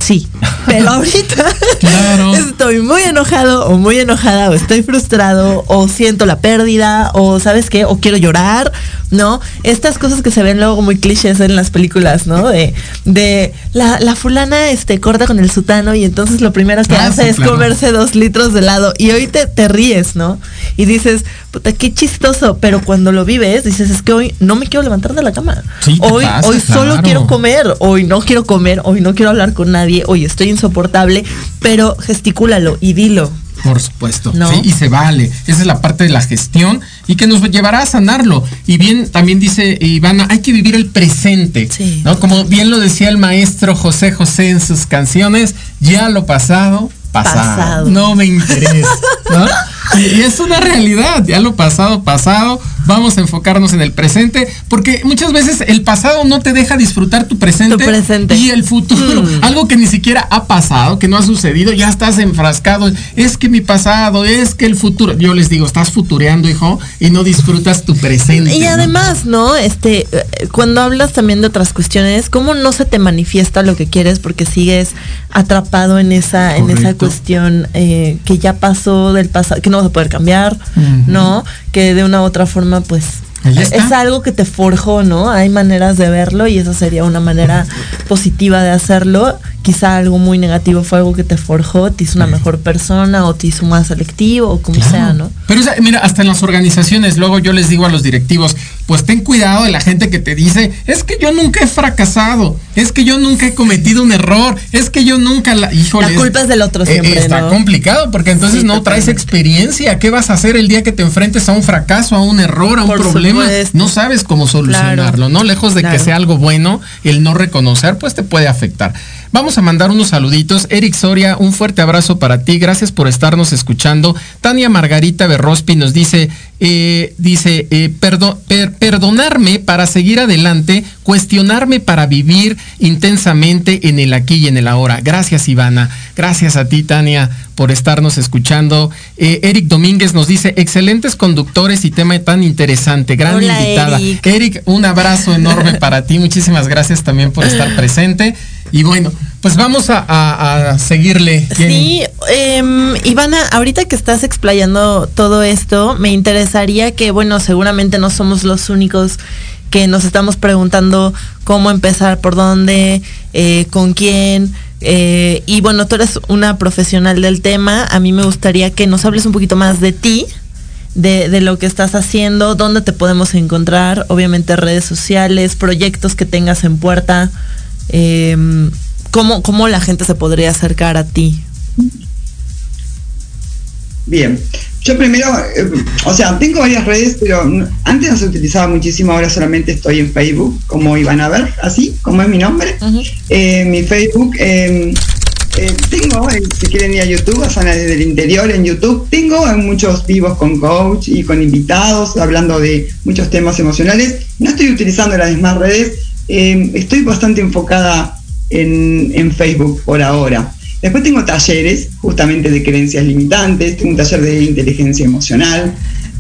Sí, pero ahorita Claro. estoy muy enojado o muy enojada o estoy frustrado o siento la pérdida o sabes qué, o quiero llorar, ¿no? Estas cosas que se ven luego muy clichés en las películas, ¿no? De, de la, la fulana este, corta con el sutano y entonces lo primero que Ah, hace sí, es claro. comerse dos litros de helado y hoy te, te ríes, ¿no? Y dices, puta, qué chistoso, pero cuando lo vives dices, es que hoy no me quiero levantar de la cama. Sí, hoy hoy solo claro. quiero comer, hoy no quiero comer, hoy no quiero hablar con nadie, hoy estoy insoportable, pero gesticúlalo y dilo. Por supuesto. No. Sí, y se vale. Esa es la parte de la gestión y que nos llevará a sanarlo. Y bien, también dice Ivana, hay que vivir el presente. Sí. ¿no? Como bien lo decía el maestro José José en sus canciones, ya lo pasado, pasado. Pasado. No me interesa. ¿no? Y, y es una realidad, ya lo pasado, pasado. Vamos a enfocarnos en el presente, porque muchas veces el pasado no te deja disfrutar tu presente, Tu presente. y el futuro, Mm. algo que ni siquiera ha pasado, que no ha sucedido, ya estás enfrascado. Es que mi pasado, es que el futuro. Yo les digo, estás futureando, hijo, y no disfrutas tu presente. Y además, ¿no? Este, eh, cuando hablas también de otras cuestiones, ¿cómo no se te manifiesta lo que quieres porque sigues atrapado en esa, en esa cuestión eh, que ya pasó del pasado, que no vas a poder cambiar. ¿no? Que de una u otra forma, pues. Es algo que te forjó, ¿no? Hay maneras de verlo y esa sería una manera positiva de hacerlo. Quizá algo muy negativo fue algo que te forjó, te hizo una mejor persona o te hizo más selectivo o como Claro. sea, ¿no? Pero mira, hasta en las organizaciones, luego yo les digo a los directivos, pues ten cuidado de la gente que te dice, es que yo nunca he fracasado, es que yo nunca he cometido un error, es que yo nunca la... Híjole, La culpa es del otro siempre, está ¿no? complicado porque entonces Sí, no traes experiencia. ¿Qué vas a hacer el día que te enfrentes a un fracaso, a un error, a un Por problema? supuesto. No sabes cómo solucionarlo, Claro. ¿no? Lejos de que sea algo bueno, el no reconocer, pues te puede afectar. Vamos a mandar unos saluditos. Eric Soria, un fuerte abrazo para ti. Gracias por estarnos escuchando. Tania Margarita Berrospi nos dice, eh, dice, eh, perdo- per- perdonarme para seguir adelante, cuestionarme para vivir intensamente en el aquí y en el ahora. Gracias, Ivana. Gracias a ti, Tania, por estarnos escuchando. Eh, Eric Domínguez nos dice, excelentes conductores y tema tan interesante. Gran Hola, invitada. Eric. Eric, un abrazo enorme para ti. Muchísimas gracias también por estar presente. Y bueno, pues vamos a, seguirle. Sí, eh, Ivana, ahorita que estás explayando todo esto, me interesaría que, bueno, seguramente no somos los únicos que nos estamos preguntando cómo empezar, por dónde, eh, con quién. eh, y bueno, tú eres una profesional del tema. A mí me gustaría que nos hables un poquito más de ti, de, de lo que estás haciendo, dónde te podemos encontrar, obviamente redes sociales, proyectos que tengas en puerta. Eh, ¿cómo, ¿Cómo la gente se podría acercar a ti? Bien, yo primero, eh, o sea, tengo varias redes, pero antes no se utilizaba muchísimo, ahora solamente estoy en Facebook, como iban a ver, así, como es mi nombre. Eh, mi Facebook, eh, eh, tengo, eh, si quieren ir a YouTube, a Sana desde el interior en YouTube, tengo muchos vivos con coach y con invitados, hablando de muchos temas emocionales. No estoy utilizando las demás redes, eh, estoy bastante enfocada en, en Facebook por ahora. Después tengo talleres justamente de creencias limitantes, tengo un taller de inteligencia emocional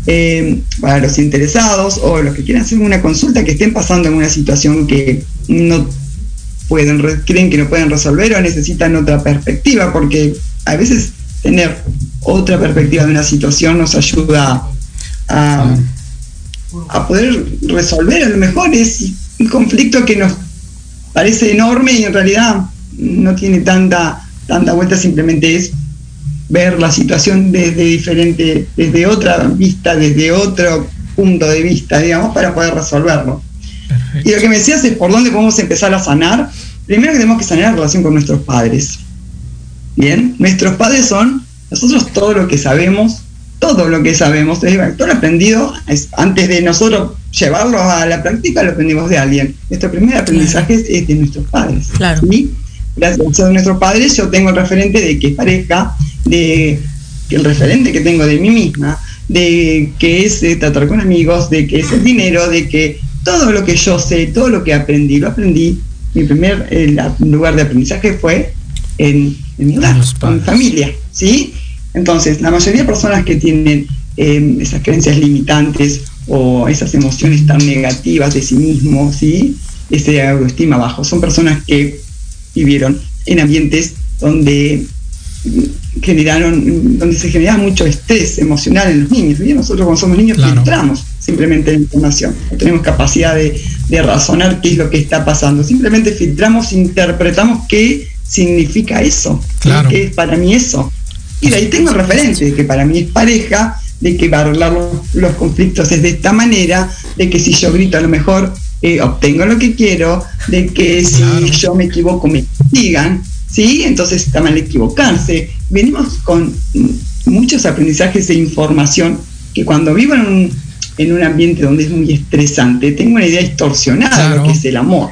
eh, para los interesados o los que quieran hacer una consulta que estén pasando en una situación que no pueden, creen que no pueden resolver o necesitan otra perspectiva, porque a veces tener otra perspectiva de una situación nos ayuda a, a poder resolver. A lo mejor es un conflicto que nos parece enorme y en realidad no tiene tanta, tanta vuelta, simplemente es ver la situación desde diferente, desde otra vista, desde otro punto de vista, digamos, para poder resolverlo. Y lo que me decías es por dónde podemos empezar a sanar. Primero que tenemos que sanar la relación con nuestros padres. Bien, nuestros padres son nosotros todo lo que sabemos, todo lo que sabemos, todo lo aprendido, es, antes de nosotros llevarlo a la práctica, lo aprendimos de alguien. Nuestro primer aprendizaje es, de nuestros padres. Claro. Gracias a nuestros padres yo tengo el referente de que es pareja, de el referente que tengo de mí misma, de que es tratar con amigos, de que es el dinero, de que todo lo que yo sé, todo lo que aprendí, lo aprendí. Mi primer lugar de aprendizaje fue en, mi hogar, en mi familia, ¿sí? Entonces, la mayoría de personas que tienen em, esas creencias limitantes o esas emociones tan negativas de sí mismos, ¿sí? Ese autoestima bajo, son personas que vivieron en ambientes donde generaron, donde se genera mucho estrés emocional en los niños. Y nosotros cuando somos niños filtramos simplemente la información, no tenemos capacidad de, razonar qué es lo que está pasando, simplemente filtramos, interpretamos qué significa eso, qué es para mí eso. Y de ahí tengo el referente de que para mí es pareja, de que va a arreglar los, conflictos es de esta manera, de que si yo grito a lo mejor eh, obtengo lo que quiero, de que si yo me equivoco me digan, ¿sí? Entonces está mal equivocarse. Venimos con muchos aprendizajes e información que cuando vivo en un, en un ambiente donde es muy estresante, tengo una idea distorsionada de lo que es el amor.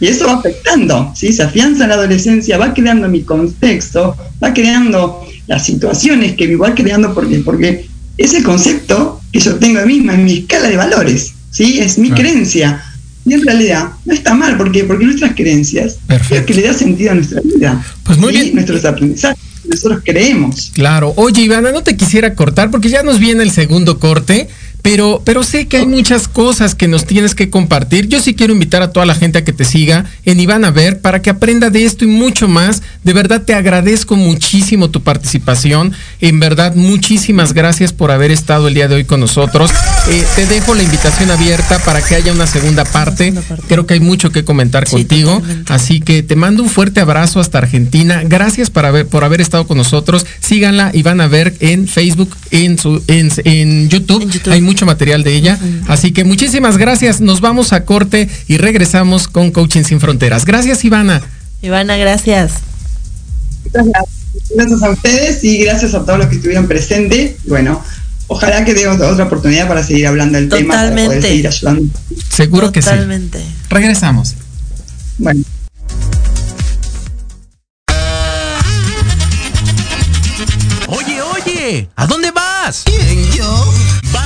Y eso va afectando, ¿sí? se afianza en la adolescencia, va creando mi contexto, va creando las situaciones que vivo, va creando porque, porque es el concepto que yo tengo de misma, en mi escala de valores. ¿sí? Es mi creencia. Y en realidad no está mal, ¿por Porque nuestras creencias es que le da sentido a nuestra vida. Pues muy bien. Nuestros aprendizajes, nosotros creemos. Claro. Oye, Ivana, no te quisiera cortar porque ya nos viene el segundo corte. Pero, pero sé que hay muchas cosas que nos tienes que compartir. Yo sí quiero invitar a toda la gente a que te siga en Iván a ver para que aprenda de esto y mucho más. De verdad te agradezco muchísimo tu participación. En verdad, muchísimas gracias por haber estado el día de hoy con nosotros. Eh, te dejo la invitación abierta para que haya una segunda parte. Creo que hay mucho que comentar contigo. Así que te mando un fuerte abrazo hasta Argentina. Gracias por haber, por haber estado con nosotros. Síganla y van a ver en Facebook, en, su, en, YouTube. Hay mucho material de ella. Así que muchísimas gracias. Nos vamos a corte y regresamos con Coaching Sin Fronteras. Gracias, Ivana. Ivana, gracias. Gracias a ustedes y gracias a todos los que estuvieron presentes. Bueno, ojalá que dé otra oportunidad para seguir hablando del tema, para poder seguir ayudando. Seguro que sí. Regresamos. Bueno. Oye, oye, ¿a dónde vas?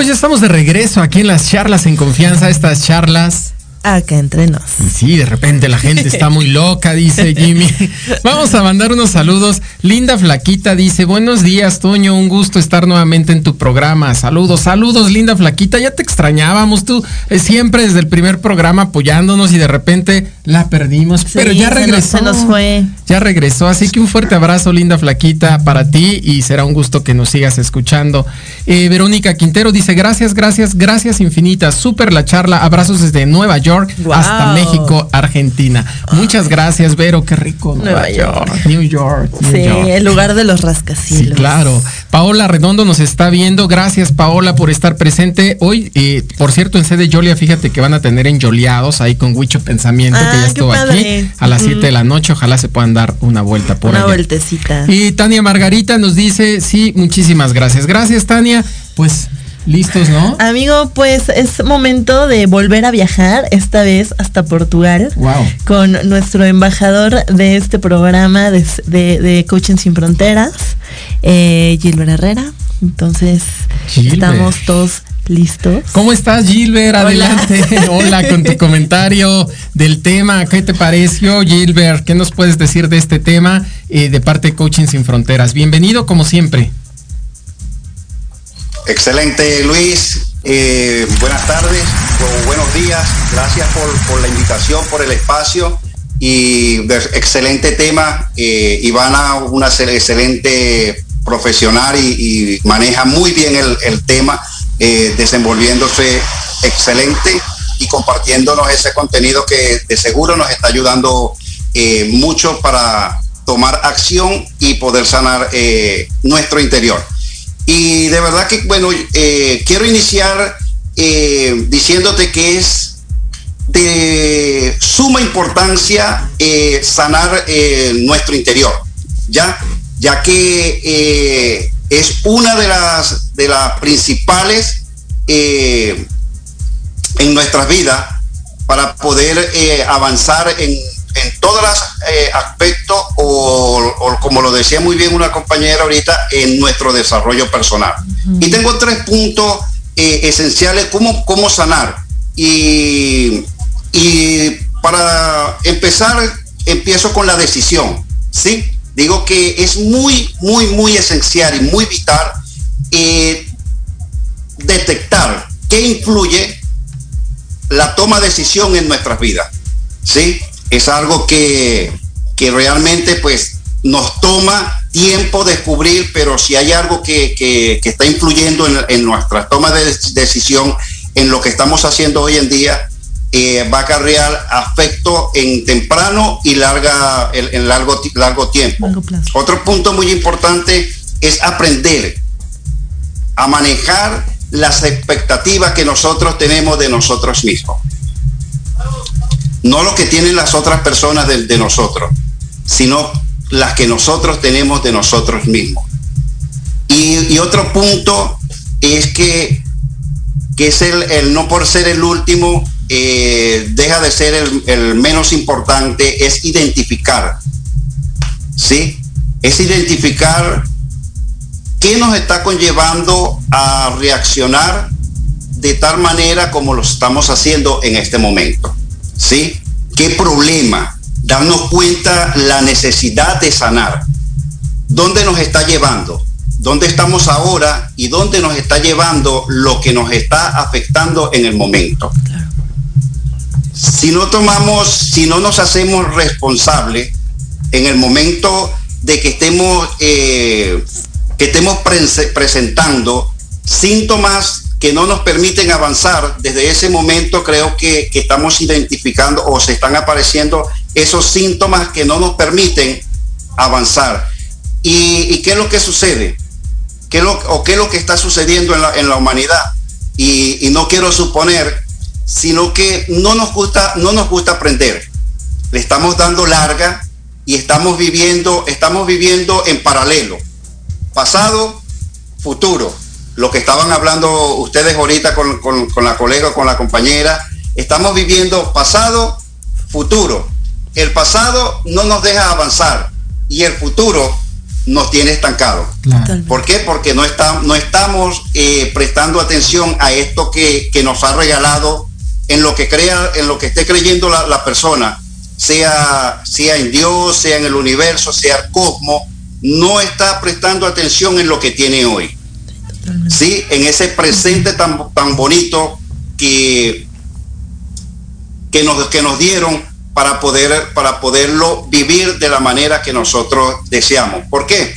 pues ya estamos de regreso aquí en las charlas en confianza, estas charlas Acá entre nos. Sí, de repente la gente está muy loca, dice Jimmy. Vamos a mandar unos saludos. Linda Flaquita dice, buenos días, Toño, un gusto estar nuevamente en tu programa. Saludos, saludos, Linda Flaquita. Ya te extrañábamos tú, eh, siempre desde el primer programa apoyándonos y de repente la perdimos. pero ya regresó. Se nos, se nos fue. Ya regresó, así que un fuerte abrazo, Linda Flaquita, para ti y será un gusto que nos sigas escuchando. Eh, Verónica Quintero dice, gracias, gracias, gracias infinitas. Súper la charla. Abrazos desde Nueva York. Wow. hasta México, Argentina. Muchas gracias, Vero, qué rico. Nueva York. New York. New Sí, York. el lugar de los rascacielos. Sí, claro. Paola Redondo nos está viendo. Gracias, Paola, por estar presente. Hoy, eh, por cierto, en sede Yolia, fíjate que van a tener enjoleados ahí con Huicho Pensamiento, Ah, que ya qué estuvo padre. aquí a las 7 Ujú. de la noche. Ojalá se puedan dar una vuelta por Una allá. vueltecita. Y Tania Margarita nos dice, sí, muchísimas gracias. Gracias, Tania. Pues, listos, ¿no? Amigo, pues es momento de volver a viajar, esta vez hasta Portugal, Wow. con nuestro embajador de este programa de, de- de Coaching Sin Fronteras, eh, Gilbert Herrera. Entonces, Gilbert. estamos todos listos. ¿Cómo estás, Gilbert? Hola. Adelante. Hola, con tu comentario del tema. ¿Qué te pareció, Gilbert? ¿Qué nos puedes decir de este tema eh, de parte de Coaching Sin Fronteras? Bienvenido, como siempre. Excelente, Luis. Eh, buenas tardes o buenos días. Gracias por, la invitación, por el espacio y excelente tema. Eh, Ivana, una excel- excelente profesional y, maneja muy bien el, tema, eh, desenvolviéndose excelente y compartiéndonos ese contenido que de seguro nos está ayudando eh, mucho para tomar acción y poder sanar nuestro interior. Y de verdad que, bueno, eh, quiero iniciar eh, diciéndote que es de suma importancia eh, sanar nuestro interior, ¿ya? Ya que es una de las, de las principales en nuestras vidas para poder avanzar en, en todos los eh, aspectos o, o como lo decía muy bien una compañera ahorita, en nuestro desarrollo personal. Y tengo tres puntos eh, esenciales, cómo, cómo sanar. Y, y para empezar, empiezo con la decisión, ¿sí? Digo que es muy, muy, muy esencial y muy vital eh, detectar qué influye la toma de decisión en nuestras vidas. ¿Sí? Es algo que, que realmente pues nos toma tiempo descubrir, pero si hay algo que, que- que está influyendo en, en nuestra toma de decisión, en lo que estamos haciendo hoy en día, eh, va a acarrear afecto en temprano y larga, en, en largo, largo tiempo. Otro punto muy importante es aprender a manejar las expectativas que nosotros tenemos de nosotros mismos. No lo que tienen las otras personas de, nosotros, sino las que nosotros tenemos de nosotros mismos. Y, y otro punto es que, que es el, el no por ser el último, eh, deja de ser el, el menos importante, es identificar. ¿Sí? Es identificar qué nos está conllevando a reaccionar de tal manera como lo estamos haciendo en este momento. ¿Sí? ¿Qué problema? Darnos cuenta la necesidad de sanar. ¿Dónde nos está llevando? ¿Dónde estamos ahora y dónde nos está llevando lo que nos está afectando en el momento? Si no tomamos, si no nos hacemos responsables en el momento de que estemos, eh, que estemos prese- presentando síntomas que no nos permiten avanzar, desde ese momento creo que, estamos identificando o se están apareciendo esos síntomas que no nos permiten avanzar. ¿Y, qué es lo que sucede? ¿Qué es lo, ¿O qué es lo que está sucediendo en la, en la humanidad? Y, y no quiero suponer, sino que no nos gusta, no nos gusta aprender. Le estamos dando larga y estamos viviendo, estamos viviendo en paralelo. Pasado, futuro. Lo que estaban hablando ustedes ahorita con, con- con la colega, con la compañera. Estamos viviendo pasado, futuro. El pasado no nos deja avanzar y el futuro nos tiene estancados. Claro. ¿Por qué? Porque no, está, no estamos eh, prestando atención a esto que, que nos ha regalado en lo que crea, en lo que esté creyendo la, la persona, sea, sea en Dios, sea en el universo, sea el cosmos, no está prestando atención en lo que tiene hoy. Sí, en ese presente tan, tan bonito que, que, nos, que nos dieron para, poder, para poderlo vivir de la manera que nosotros deseamos. ¿Por qué?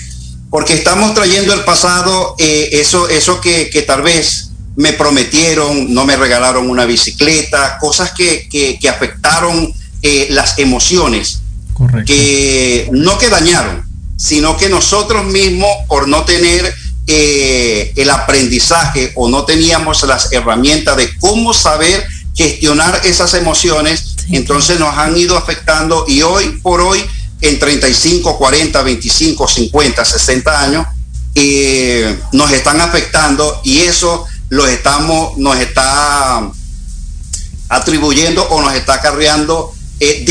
Porque estamos trayendo el pasado, eh, eso, eso que, que, tal vez me prometieron, no me regalaron una bicicleta, cosas que, que, que afectaron eh, las emociones, Correcto. que no que dañaron, sino que nosotros mismos, por no tener eh, el aprendizaje o no teníamos las herramientas de cómo saber gestionar esas emociones, sí. entonces nos han ido afectando y hoy por hoy, en 35, 40, 25, 50, 60 años, eh, nos están afectando y eso los estamos, nos está atribuyendo o nos está acarreando eh,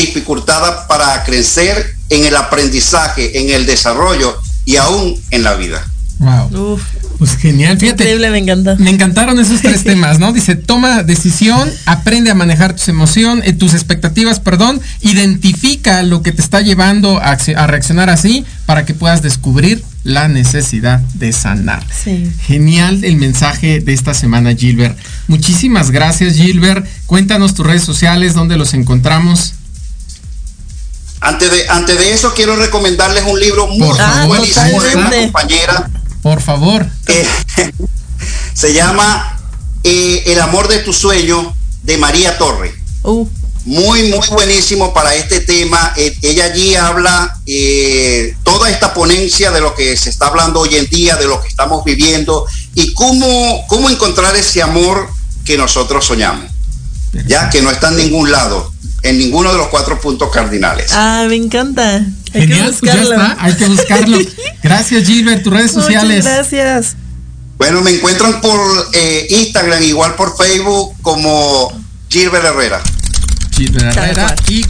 para crecer en el aprendizaje, en el desarrollo y aún en la vida. Wow. Uf. Pues genial, fíjate. Increíble, me encanta. Me encantaron esos tres temas, ¿no? Dice, toma decisión, aprende a manejar tus emociones, eh, tus expectativas, perdón, identifica lo que te está llevando a, a, reaccionar así para que puedas descubrir la necesidad de sanar. Sí. Genial el mensaje de esta semana, Gilbert. Muchísimas gracias, Gilbert. Cuéntanos tus redes sociales, dónde los encontramos. Antes de, antes de eso, quiero recomendarles un libro muy Por favor, buenísimo de una compañera. Por favor. Eh, se llama eh, El amor de tu sueño de María Torre. Uh. Muy, muy buenísimo para este tema. Eh, ella allí habla eh, toda esta ponencia de lo que se está hablando hoy en día, de lo que estamos viviendo y cómo, cómo encontrar ese amor que nosotros soñamos. Ya que no está en ningún lado, en ninguno de los cuatro puntos cardinales. Ah, me encanta. Hay Genial, que buscarlo. Pues ya está, hay que buscarlo. Gracias, Gilbert. Tus redes sociales. Muchas gracias. Bueno, me encuentran por eh, Instagram, igual por Facebook, como Gilbert Herrera. Gilbert Herrera y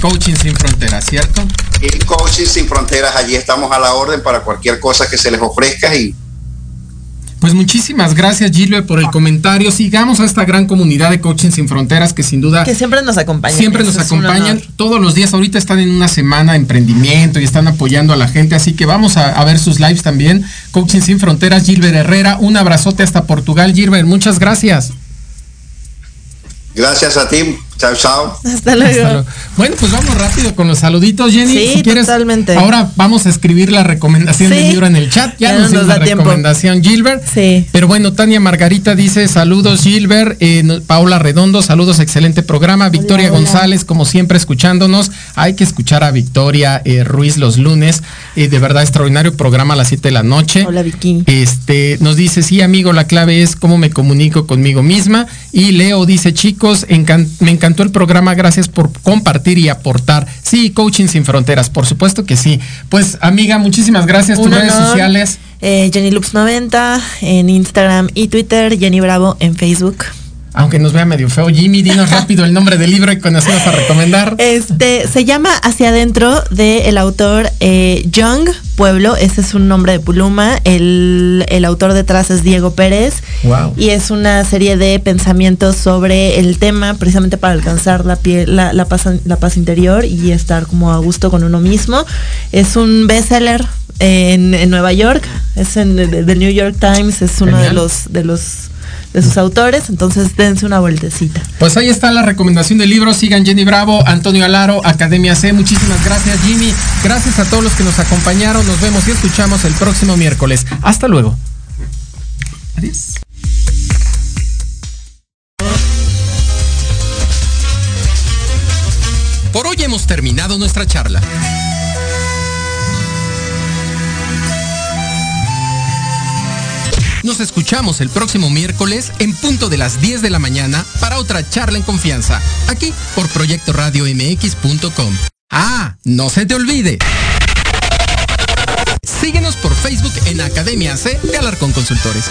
Coaching Sin Fronteras, ¿cierto? Y Coaching Sin Fronteras, allí estamos a la orden para cualquier cosa que se les ofrezca y pues muchísimas gracias Gilbert por el comentario. Sigamos a esta gran comunidad de Coaching Sin Fronteras que sin duda... Que siempre nos acompañan. Siempre nos acompañan todos los días. Ahorita están en una semana de emprendimiento y están apoyando a la gente. Así que vamos a, a ver sus lives también. Coaching Sin Fronteras, Gilbert Herrera. Un abrazote hasta Portugal, Gilbert. Muchas gracias. Gracias a ti. Chao, chao. Hasta luego. Hasta luego. Bueno, pues vamos rápido con los saluditos, Jenny. Sí, si quieres, totalmente. Ahora vamos a escribir la recomendación sí. del libro en el chat. Ya, ya nos, nos da la tiempo. recomendación, Gilbert. Sí. Pero bueno, Tania Margarita dice: Saludos, Gilbert. Eh, Paula Redondo, saludos, excelente programa. Victoria hola, hola. González, como siempre, escuchándonos. Hay que escuchar a Victoria eh, Ruiz los lunes. Eh, de verdad, extraordinario programa a las 7 de la noche. Hola, Vicky. Este, nos dice: Sí, amigo, la clave es cómo me comunico conmigo misma. Y Leo dice: Chicos, encan me encantó el programa. Gracias por compartir y aportar. Sí, Coaching Sin Fronteras, por supuesto que sí. Pues, amiga, muchísimas gracias. Tus redes sociales. Eh, Jenny Loops 90 en Instagram y Twitter, Jenny Bravo en Facebook. Aunque nos vea medio feo, Jimmy, dinos rápido el nombre del libro y con eso vas a recomendar. Este se llama Hacia adentro del el autor eh, Young Pueblo. Ese es un nombre de pluma. El, el, autor detrás es Diego Pérez. Wow. Y es una serie de pensamientos sobre el tema, precisamente para alcanzar la, piel, la, la, paz, la paz interior y estar como a gusto con uno mismo. Es un bestseller en, en Nueva York. Es en el New York Times. Es uno Genial. de los de los de sus autores, entonces dense una vueltecita. Pues ahí está la recomendación del libro, sigan Jenny Bravo, Antonio Alaro, Academia C, muchísimas gracias Jimmy, gracias a todos los que nos acompañaron, nos vemos y escuchamos el próximo miércoles. Hasta luego. Adiós. Por hoy hemos terminado nuestra charla. Nos escuchamos el próximo miércoles en punto de las 10 de la mañana para otra charla en confianza, aquí por Proyecto Radio MX.com. Ah, no se te olvide. Síguenos por Facebook en Academia C de Alarcón Consultores.